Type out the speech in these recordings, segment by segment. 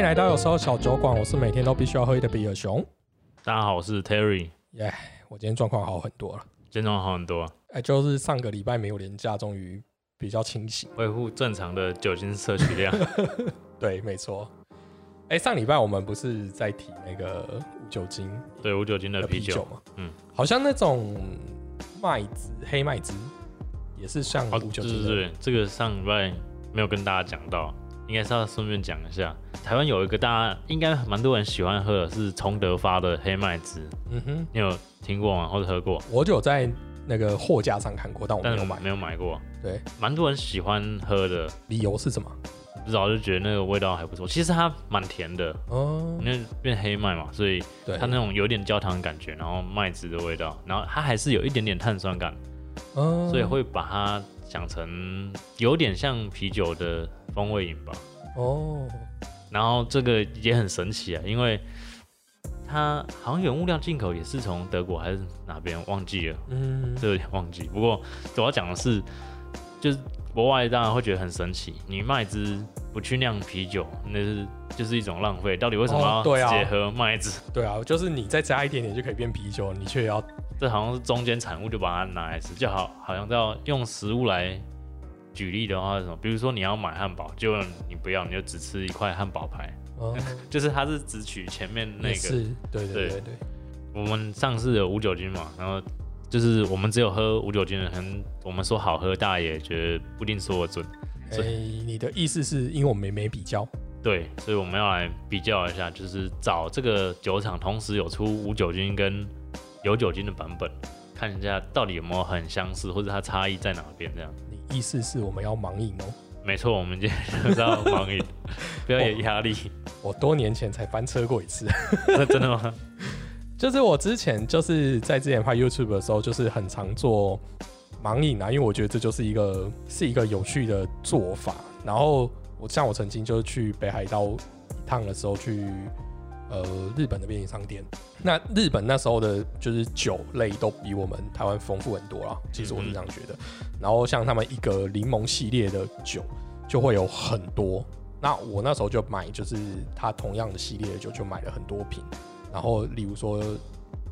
迎来到有时候小酒馆，我是每天都必须要喝一的比尔熊。大家好，我是 Terry，耶、我今天状况好很多了。状况好很多，啊哎、就是上个礼拜没有连假，终于比较清醒。恢复正常的酒精摄取量。对，没错。哎、上礼拜我们不是在提那个无酒精对，无酒精的的啤酒吗？嗯，好像那种麦汁、黑麦汁也是像哦，无酒精的。对对对，这个上礼拜没有跟大家讲到，应该是要顺便讲一下。台湾有一个大家应该蛮多人喜欢喝的是崇德发的黑麦汁，嗯哼，你有听过吗？或者喝过？我就有在那个货架上看过，但我没有买没。有买过。对，蛮多人喜欢喝的，理由是什么？不知道就觉得那个味道还不错。其实它蛮甜的，哦，因为变黑麦嘛，所以，它那种有点焦糖的感觉，然后麦汁的味道，然后它还是有一点点碳酸感。嗯所以会把它想成有点像啤酒的风味饮吧。哦，然后这个也很神奇啊，因为它好像原物料进口也是从德国还是哪边忘记了，嗯，这有点忘记。不过主要讲的是，就是国外当然会觉得很神奇，你麦汁不去酿啤酒，那是就是一种浪费。到底为什么要哦对啊直接喝麦汁？对啊，就是你再加一点点就可以变啤酒，你却要这好像是中间产物，就把它拿来吃，就好好像要用食物来举例的话是什么？比如说你要买汉堡，结果你不要，你就只吃一块汉堡排，哦，就是它是只取前面那个。对对对我们上次有无酒精嘛，然后就是我们只有喝无酒精的，可能我们说好喝，大家也觉得不一定说的准。哎、是你的意思是因为我们没比较，对，所以我们要来比较一下，就是找这个酒厂同时有出无酒精跟有酒精的版本，看一下到底有没有很相似，或者它差异在哪边这样。你意思是我们要盲饮哦？没错，我们今天就是要盲饮，不要有压力。我多年前才翻车过一次，真的吗？就是我之前就是在之前拍 YouTube 的时候，就是很常做盲饮啊，因为我觉得这就是一个是一个有趣的做法。然后我像我曾经就是去北海道一趟的时候去。呃，日本的便利商店，那日本那时候的就是酒类都比我们台湾丰富很多啦。其实我是这样觉得。然后像他们一个柠檬系列的酒就会有很多，那我那时候就买，就是它同样的系列的酒就买了很多瓶。然后例如说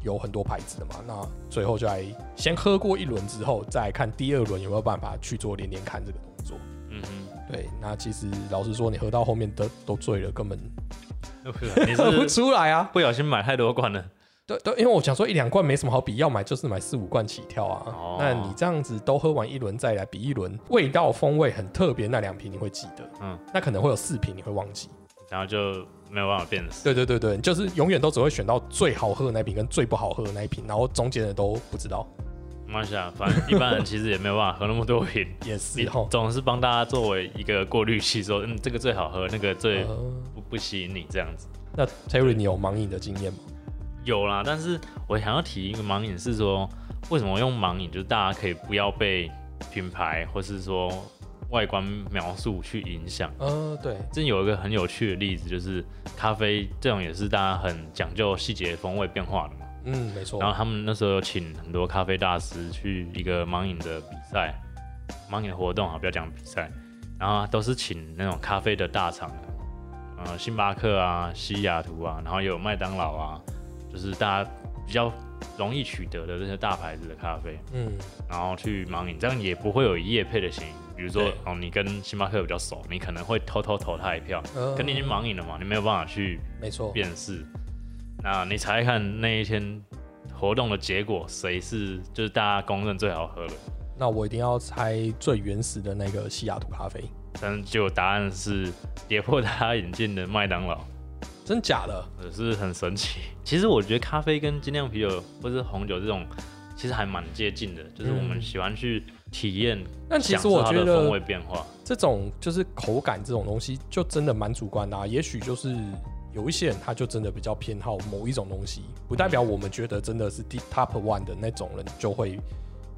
有很多牌子的嘛，那最后就来先喝过一轮之后，再看第二轮有没有办法去做连连看这个动作。嗯嗯，对，那其实老实说，你喝到后面都都醉了，根本你 喝不是出来啊。不小心买太多罐了。对对，因为我想说一两罐没什么好比，要买就是买四五罐起跳啊。哦那你这样子都喝完一轮再来比一轮，味道风味很特别，那两瓶你会记得，嗯，那可能会有四瓶你会忘记。然后就没有办法辨识。对对对对，就是永远都只会选到最好喝的那一瓶跟最不好喝的那一瓶，然后中间的都不知道。没关系啊，反正一般人其实也没有办法喝那么多瓶。也是哈，总是帮大家作为一个过滤器，说嗯这个最好喝，那个最呃不不吸引你这样子。那 Terry，你有盲饮的经验吗？有啦，但是我想要提一个盲饮是说，为什么用盲饮？就是大家可以不要被品牌或是说外观描述去影响。呃，对，真有一个很有趣的例子，就是咖啡这种也是大家很讲究细节风味变化的嘛。嗯，没错然。后他们那时候有请很多咖啡大师去一个盲饮的比赛，盲饮的活动啊，不要讲比赛，然后都是请那种咖啡的大厂，呃，星巴克啊、西雅图啊，然后有麦当劳啊，就是大家比较容易取得的这些大牌子的咖啡，嗯，然后去盲饮，这样也不会有业配的嫌疑。比如说，哦，你跟星巴克比较熟，你可能会偷偷投他一票，呃可你已经盲饮了嘛，你没有办法去没错。辨识。那你猜看那一天活动的结果，谁是就是大家公认最好喝的？那我一定要猜最原始的那个西雅图咖啡，但就答案是跌破大家眼镜的麦当劳，真假的？也是很神奇。其实我觉得咖啡跟精酿啤酒或是红酒这种，其实还蛮接近的，就是我们嗯喜欢去体验，但其实我觉得风味变化。这种就是口感这种东西，就真的蛮主观的啊。也许就是有一些人他就真的比较偏好某一种东西，不代表我们觉得真的是第 top one 的那种人就会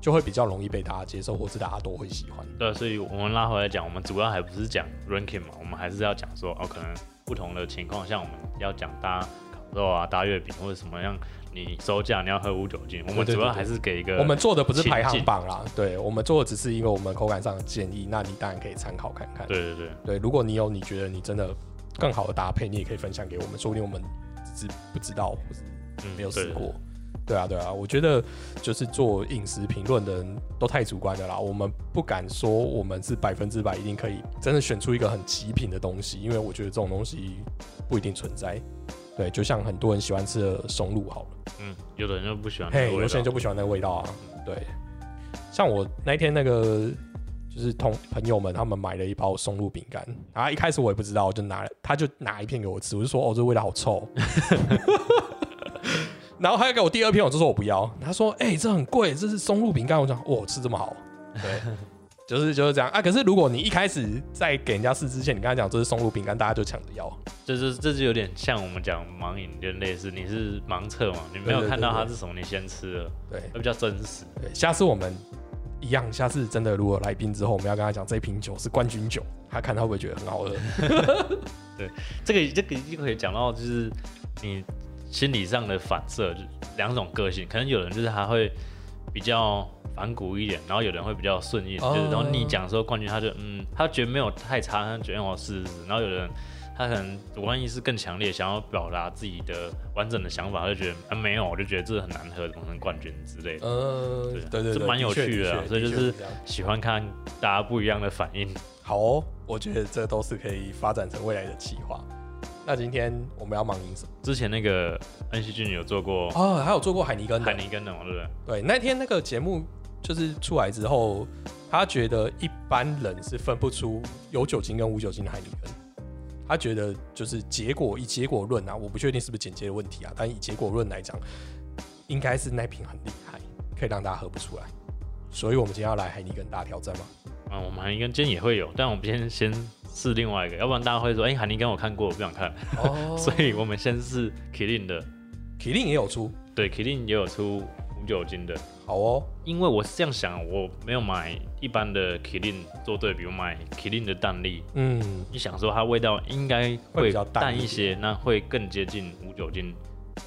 就会比较容易被大家接受，或是大家都会喜欢。对，所以我们拉回来讲，我们主要还不是讲 ranking 嘛，我们还是要讲说，哦，可能不同的情况下，我们要讲搭烤肉啊、搭月饼或者什么样，你收假你要喝无酒精，我们主要还是给一个我们做的不是排行榜啦，对我们做的只是一个我们口感上的建议，那你当然可以参考看看。对对对，对，如果你有你觉得你真的更好的搭配，你也可以分享给我们，说不定我们只是不知道，或是嗯没有试对过。对啊，对啊，我觉得就是做饮食评论的人都太主观的啦，我们不敢说我们是百分之百一定可以真的选出一个很极品的东西，因为我觉得这种东西不一定存在。对，就像很多人喜欢吃的松露好了，嗯，有的人就不喜欢那个嘿，有些人就不喜欢那个味道啊。对，像我那天那个就是同朋友们他们买了一包松露饼干，然后一开始我也不知道，我就拿了，他就拿一片给我吃，我就说哦，这味道好臭。然后他又给我第二片，我就说我不要。他说：“哎、这很贵，这是松露饼干。”我讲：“哇，吃这么好。”对，就是就是这样啊。可是如果你一开始在给人家试之前，你跟他讲这是松露饼干，大家就抢着要。这就是这就有点像我们讲盲饮，就类似你是盲测嘛，你没有对对看到它是什么，你先吃了，对会比较真实。对，下次我们一样，下次真的如果来宾之后，我们要跟他讲这一瓶酒是冠军酒，他看他会不会觉得很好喝？这个这个就可以讲到，就是你心理上的反射，就两种个性，可能有人就是他会比较反骨一点，然后有人会比较顺应，哦就是然后你讲说冠军，他就嗯，他觉得没有太差，他觉得我试试试，然后有人。他可能主观意识更强烈，想要表达自己的完整的想法，他就觉得啊没有，我就觉得这很难喝，怎么可能冠军之类的。呃，对对对对，这蛮有趣的啊所以就是喜欢看大家不一样的反应。好哦，我觉得这都是可以发展成未来的企划。那今天我们要忙赢什么？之前那个恩熙俊有做过哦，还有做过海尼根的海尼根的嘛，对不对？对，那天那个节目就是出来之后，他觉得一般人是分不出有酒精跟无酒精的海尼根。他觉得就是结果以结果论啊，我不确定是不是剪接的问题啊，但以结果论来讲，应该是那瓶很厉害，可以让大家喝不出来。所以我们今天要来海尼根大挑战吗。啊，我们海尼根今天也会有，但我们今天先试另外一个，要不然大家会说，哎、海尼根我看过，我不想看，哦。所以我们先是 Killing 的，Killing 也有出，对，Killing 也有出无酒精的，好哦，因为我是这样想，我没有买一般的 Killing 做对比，我买 Killing 的蛋力，嗯，你想说它味道应该会淡一些，那会更接近无酒精。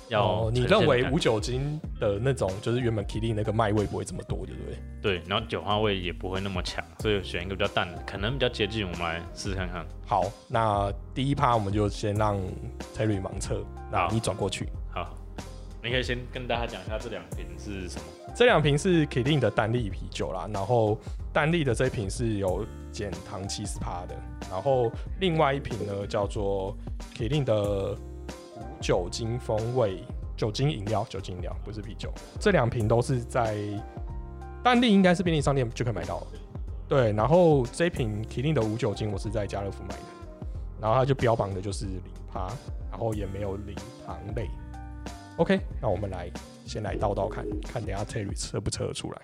要哦，你认为无酒精的那种，就是原本 Killing 那个麦味不会这么多，对不对？对，然后酒花味也不会那么强，所以选一个比较淡的，可能比较接近。我们来试试看看。好，那第一趴我们就先让 Terry 盲测，那你转过去。好，你可以先跟大家讲一下这两瓶是什么。这两瓶是 Killing 的单粒啤酒啦，然后单粒的这一瓶是有减糖七十趴的，然后另外一瓶呢叫做 Killing 的酒精风味酒精饮料，酒精饮料不是啤酒。这两瓶都是在单粒应该是便利商店就可以买到了。对，然后这瓶 k i l i n 的无酒精我是在家乐福买的，然后它就标榜的就是零趴，然后也没有零糖类。OK，那我们来先来倒倒看看，等下 Terry 测不测得出来？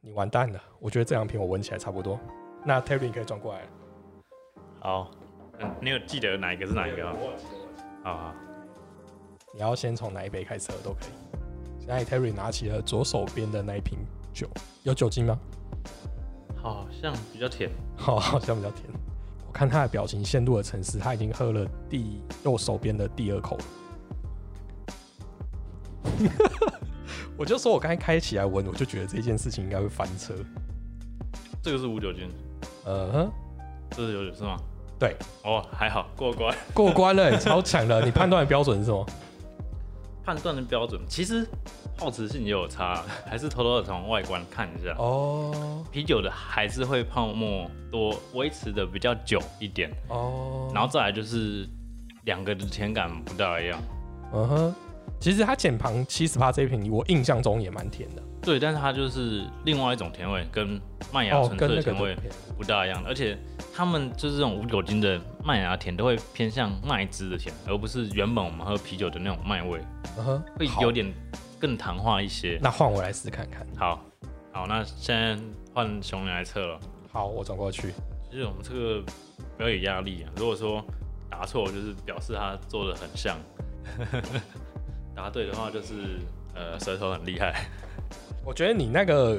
你完蛋了，我觉得这两瓶我闻起来差不多。那 Terry 你可以转过来了。好，嗯，你有记得哪一个是哪一个吗？好好，你要先从哪一杯开始喝都可以。现在 Terry 拿起了左手边的那一瓶酒，有酒精吗？好像比较甜。好，好像比较甜。我看他的表情陷入了沉思，他已经喝了第右手边的第二口了。我就说我刚才开起来闻，我就觉得这件事情应该会翻车。这个是无酒精，呃哼，这是有酒是吗？对，哦，还好过关。过关了，超强了。你判断的标准是什么？判断的标准其实好奇性也有差，还是偷偷的从外观看一下。哦啤酒的还是会泡沫多，维持的比较久一点，哦，然后再来就是两个的甜感不大一样。嗯哼，其实它减旁七十八这一瓶，我印象中也蛮甜的。对，但是它就是另外一种甜味，跟麦芽哦，纯粹的甜味不大一样，而且他们就是这种无酒精的麦芽甜都会偏向麦汁的甜，而不是原本我们喝啤酒的那种麦味，嗯哼，会有。点更糖化一些。那换我来试看看。好，好，那现在换熊来测了。好，我转过去。其实我们这个不要有压力啊，如果说答错，就是表示他做的很像；答对的话，就是呃舌头很厉害。我觉得你那个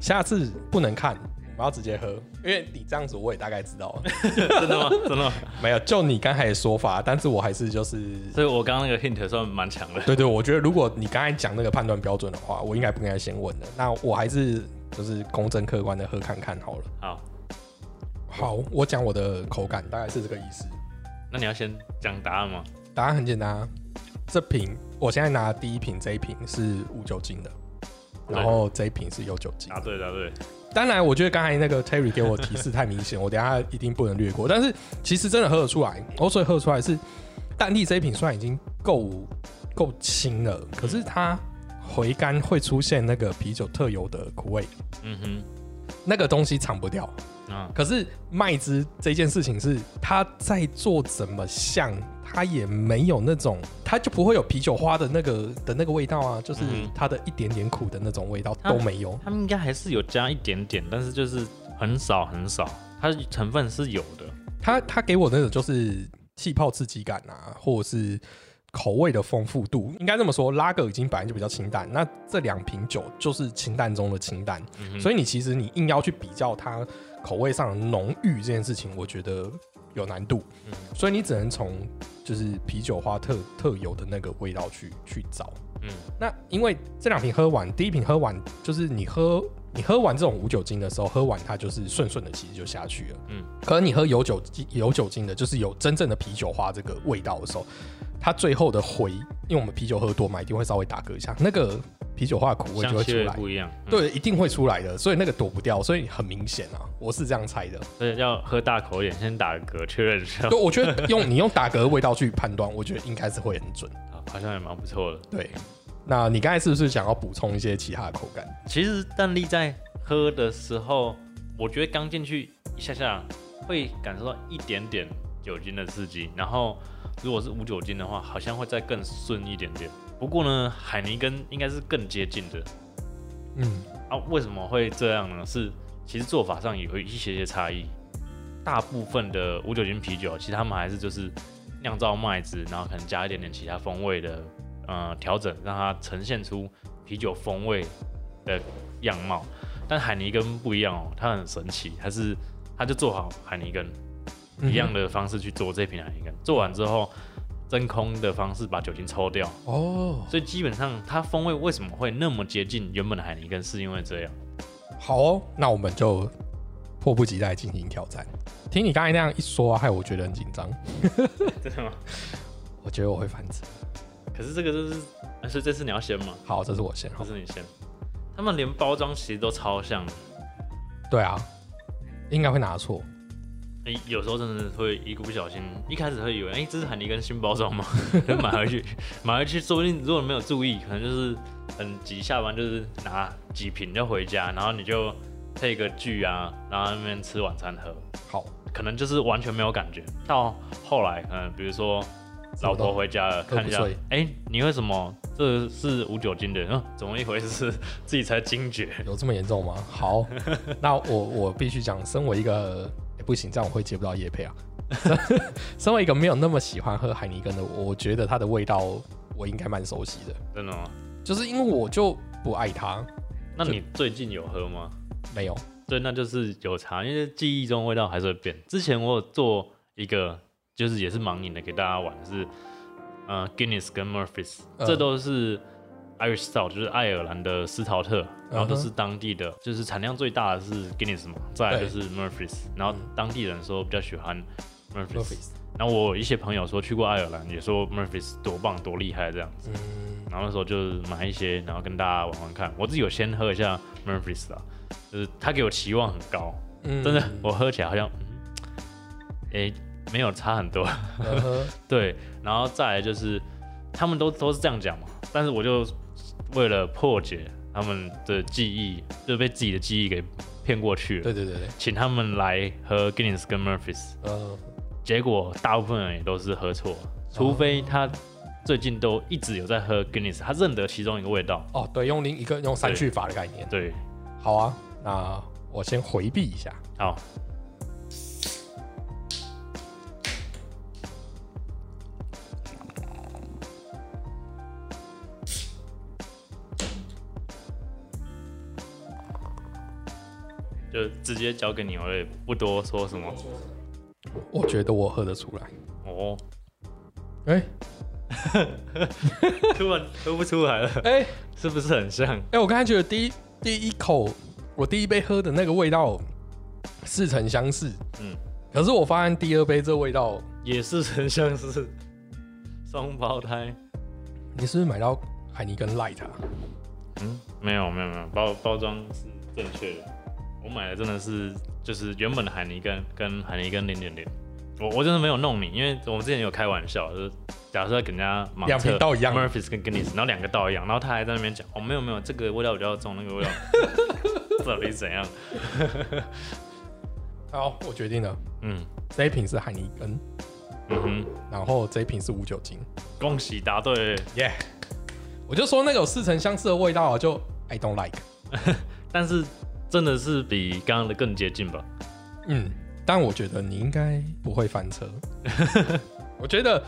下次不能看，我要直接喝，因为你这样子我也大概知道了。真的吗？真的吗？没有，就你刚才的说法，但是我还是就是，所以我刚刚那个 hint 算蛮强的。对对，我觉得如果你刚才讲那个判断标准的话，我应该不应该先问的。那我还是就是公正客观的喝看看好了。好，好，我讲我的口感大概是这个意思。那你要先讲答案吗？答案很简单啊，这瓶我现在拿的第一瓶这一瓶是无酒精的，然后这一瓶是有酒精。答对，答对。当然，我觉得刚才那个 Terry 给我提示太明显，我等一下一定不能略过。但是其实真的喝得出来，我所以喝得出来是淡力这一瓶虽然已经够够轻了，可是它回甘会出现那个啤酒特有的苦味，嗯哼，那个东西藏不掉。啊，可是麦汁这件事情是它在做怎么像，它也没有那种，它就不会有啤酒花的那个的那个味道啊，就是嗯它的一点点苦的那种味道都没有。他们应该还是有加一点点，但是就是很少很少，它成分是有的。它它给我那种就是气泡刺激感啊，或者是口味的丰富度，应该这么说，拉格已经本来就比较清淡，那这两瓶酒就是清淡中的清淡，嗯所以你其实你硬要去比较它口味上的浓郁这件事情，我觉得有难度，嗯。所以你只能从就是啤酒花特特有的那个味道去去找。嗯那因为这两瓶喝完，第一瓶喝完就是你喝你喝完这种无酒精的时候，喝完它就是顺顺的，其实就下去了。嗯，可能你喝有酒精有酒精的，就是有真正的啤酒花这个味道的时候，它最后的回，因为我们啤酒喝多嘛，一定会稍微打嗝一下，那个啤酒花的苦味就会出来。不一样。嗯，对，一定会出来的，所以那个躲不掉，所以很明显啊，我是这样猜的。所以要喝大口一点，先打个嗝确认一下。对，我觉得用你用打嗝的味道去判断，我觉得应该是会很准。啊好像也蛮不错的。对，那你刚才是不是想要补充一些其他的口感？其实蛋力在喝的时候，我觉得刚进去一下下会感受到一点点酒精的刺激，然后如果是无酒精的话，好像会再更顺一点点。不过呢，海尼根应该是更接近的嗯，啊。为什么会这样呢？是其实做法上有一些些差异。大部分的无酒精啤酒，其实他们还是就是酿造麦子，然后可能加一点点其他风味的呃调整，让它呈现出啤酒风味的样貌。但海尼根不一样哦，它很神奇，它是它就做好海尼根嗯一样的方式去做这瓶海尼根，做完之后真空的方式把酒精抽掉，哦，所以基本上它风味为什么会那么接近原本的海尼根，是因为这样。好哦，那我们就迫不及待进行挑战。听你刚才那样一说、啊，害我觉得很紧张，真的吗？我觉得我会翻车。可是这个就是，啊所以这次你要先吗？好，这是我先好。这是你先。他们连包装其实都超像的，对啊，应该会拿错。诶、有时候真的会一个不小心，一开始会以为，哎、这是海尼根新包装吗？就 买回去，买回去，说不定如果没有注意，可能就是很急，下班就是拿几瓶就回家，然后你就配个剧啊，然后那边吃晚餐喝，好，可能就是完全没有感觉。到后来，嗯，比如说老婆回家了，看一下醉，哎、你为什么这是无酒精的？嗯，怎么一回事？自己才惊觉。有这么严重吗？好，那我我必须讲，身为一个、诶不行，这样我会接不到叶配啊。身为一个没有那么喜欢喝海尼根的我，我觉得它的味道我应该蛮熟悉的，真的吗？就是因为我就不爱它，那你最近有喝吗？没有。对，那就是有差，因为记忆中味道还是会变。之前我有做一个，就是也是盲饮的给大家玩，是呃 Guinness 跟 Murphy's，、嗯这都是 Irish Stout，就是爱尔兰的斯陶特，然后都是当地的，就是产量最大的是 Guinness 嘛，再来就是 Murphy's，然后嗯。当地人说比较喜欢 Murphy's，Murphy's 然后我有一些朋友说去过爱尔兰，也说 Murphy's 多棒多厉害这样子。嗯，然后那时候就是买一些，然后跟大家玩玩看。我自己有先喝一下 Murphy's 啦，就是他给我期望很高，嗯。真的，我喝起来好像，嗯，诶、没有差很多。对，然后再来就是他们都都是这样讲嘛，但是我就为了破解他们的记忆，就被自己的记忆给骗过去了，对对对对，请他们来喝 Guinness 跟 Murphy's，呃，结果大部分人也都是喝错，除非他最近都一直有在喝 Guinness，他认得其中一个味道。哦，对，用另一个用三去法的概念。对，好啊，那我先回避一下。好，就直接交给你，我也不多说什么。我觉得我喝得出来。哦，哎 突然喝不出来了，哎是不是很像？哎，我刚才觉得第一第一口，我第一杯喝的那个味道，似曾相识。嗯，可是我发现第二杯这味道，也似曾相识双胞胎。你是不是买到海尼根 Light 啊？嗯，没有没有没有，包包装是正确的。我买的真的是就是原本的海尼根跟海尼根零点零。我我真的没有弄你，因为我们之前有开玩笑，就是假设给人家盲两瓶倒一样 Murphy's 跟 Guinness，然后两个倒一样，然后他还在那边讲，哦没有没有，这个味道比较重，那个味道 到底是怎样？好，我决定了，嗯这一瓶是海尼根，嗯哼，然后这一瓶是无酒精。恭喜答对，耶、我就说那个有似曾相识的味道啊，就 I don't like。但是真的是比刚刚的更接近吧？嗯，但我觉得你应该不会翻车。我觉得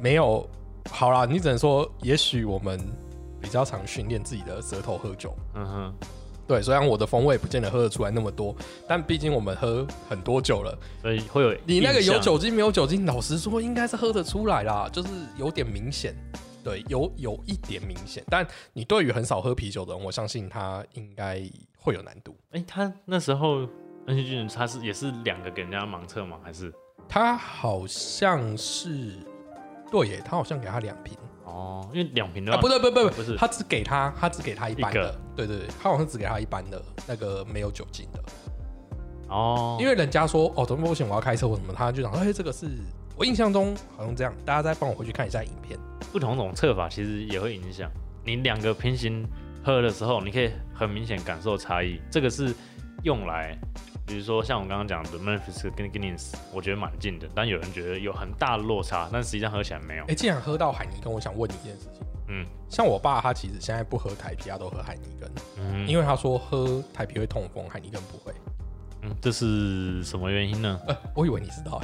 没有好啦，你只能说，也许我们比较常训练自己的舌头喝酒。嗯哼，对，虽然我的风味不见得喝得出来那么多，但毕竟我们喝很多酒了。所以会有你那个有酒精没有酒精，老实说应该是喝得出来啦，就是有点明显。对，有有一点明显，但你对于很少喝啤酒的人，我相信他应该会有难度。哎、他那时候恩熙俊他是也是两个给人家盲测吗？还是？他好像是，对耶，他好像给他两瓶。哦？因为两瓶的啊，话不对不对不不是。他只给他，他只给他一般的。对对对，他好像只给他一般的那个没有酒精的，哦，因为人家说哦，怎么保险我要开车或什么，他就讲哎，这个是我印象中好像这样，大家再帮我回去看一下影片。不同种测法其实也会影响你两个平行喝的时候，你可以很明显感受差异。这个是用来，比如说像我刚刚讲的 Memphis 跟 Guinness，我觉得蛮近的，但有人觉得有很大的落差，但实际上喝起来没有哎、。既然喝到海尼根，我想问你一件事情。嗯像我爸，他其实现在不喝台啤，他都喝海尼根，嗯因为他说喝台啤会痛风，海尼根不会。嗯，这是什么原因呢？呃，我以为你知道、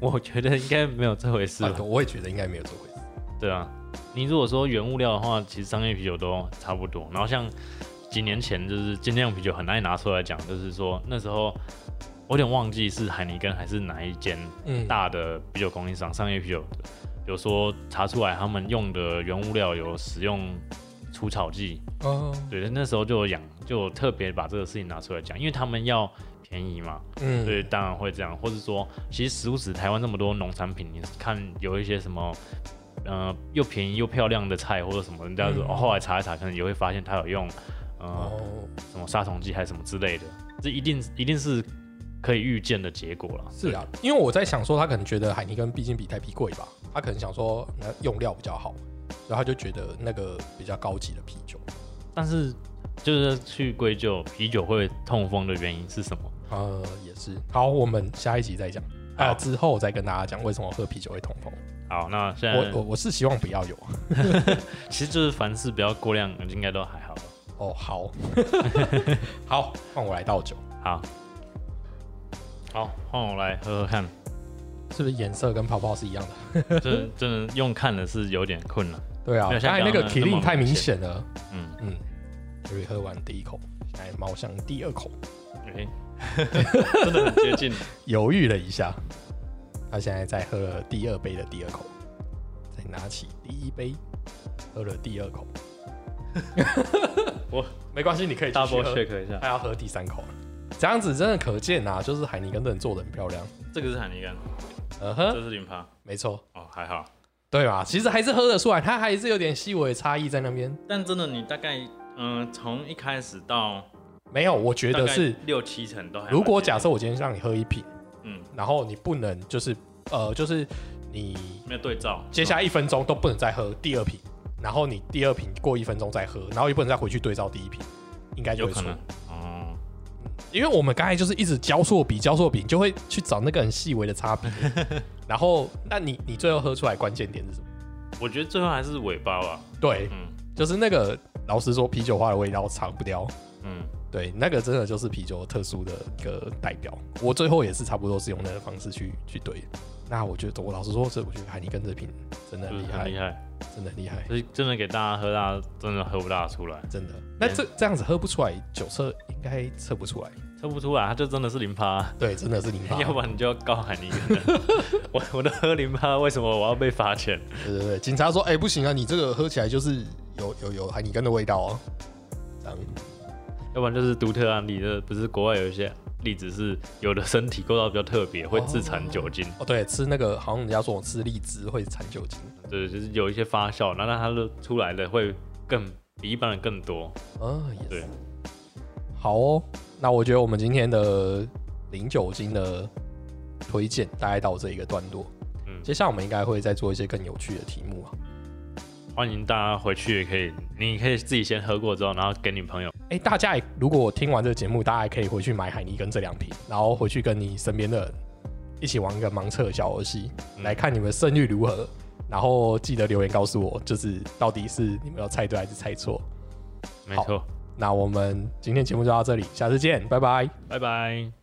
我觉得应该没有这回事，我也觉得应该没有这回事。对啊，你如果说原物料的话，其实商业啤酒都差不多。然后像几年前就是精酿啤酒很爱拿出来讲，就是说那时候我有点忘记是海尼根还是哪一间，大的啤酒供应商商业啤酒，有说查出来他们用的原物料有使用除草剂，哦，对，那时候就有养，就有特别把这个事情拿出来讲，因为他们要便宜嘛，嗯，所以当然会这样，或者说，其实食物纸台湾那么多农产品，你看有一些什么，呃，又便宜又漂亮的菜或者什么，人家说、嗯哦，后来查一查，可能也会发现它有用，呃，哦，什么杀虫剂还是什么之类的，这一定一定是可以预见的结果了。是啊，因为我在想说，他可能觉得海尼根毕竟比台啤贵吧，他可能想说那用料比较好，然后他就觉得那个比较高级的啤酒。但是就是去归咎啤酒会痛风的原因是什么？呃，也是。好，我们下一集再讲，啊，好之后再跟大家讲为什么喝啤酒会痛风。好，那现在我我我是希望不要有。其实就是凡事不要过量，应该都还好。哦，好，好，换我来倒酒，好，好，换我来喝喝看。是不是颜色跟泡泡是一样的？真真的用看的是有点困难。对啊，那个刚刚那 k 那 i 么太明明显了。嗯，嗯，所以喝完第一口，现在猫向第二口，哎、真的很接近。犹豫了一下，他现在在喝了第二杯的第二口，再拿起第一杯，喝了第二口。我没关系，你可以继续 double 喝。check 一下，他要喝第三口了，这样子真的可见啊，就是海尼根真的做的很漂亮。这个是海尼根，嗯哼，这是零趴。没错，哦，还好。对吧？其实还是喝得出来，它还是有点细微的差异在那边。但真的，你大概嗯，从、一开始到没有，我觉得是，六七成都还如果假设我今天让你喝一瓶，嗯然后你不能就是呃，就是你没有对照，接下来一分钟都不能再喝第二瓶，然后你第二瓶过一分钟再喝，然后也不能再回去对照第一瓶，应该就会错有可能。哦。因为我们刚才就是一直交错比交错比，就会去找那个很细微的差别。然后，那你你最后喝出来关键点是什么？我觉得最后还是尾巴吧。对，嗯就是那个老实说，啤酒花的味道藏不掉。嗯，对，那个真的就是啤酒特殊的一个代表。我最后也是差不多是用那个方式去去对。那我觉得，我老实说，这我觉得海尼根这瓶真的厉害，厉害，真的很厉害，所以真的给大家喝，大家真的喝不大出来，真的。那这这样子喝不出来，酒测应该测不出来。测不出来，它就真的是零趴。对，真的是零趴。要不然你就要告海尼根。我我都喝零趴，为什么我要被罚钱？对对对，警察说，哎、不行啊，你这个喝起来就是有有有海尼根的味道哦。这样，要不然就是独特案例，这不是国外有一些例子是有的身体构造比较特别，会自产酒精。哦，对，吃那个好像人家说我吃荔枝会产酒精。对，就是有一些发酵，那那它的出来的会更比一般人更多。啊，也对是。好哦，那我觉得我们今天的零酒精的推荐大概到这一个段落。嗯，接下来我们应该会再做一些更有趣的题目啊。欢迎大家回去也可以，你可以自己先喝过之后，然后给你朋友。哎、大家也如果听完这个节目，大家也可以回去买海尼根这两瓶，然后回去跟你身边的人一起玩一个盲测小游戏，嗯来看你们胜率如何。然后记得留言告诉我，就是到底是你们有猜对还是猜错。没错，那我们今天节目就到这里，下次见，拜拜。拜拜。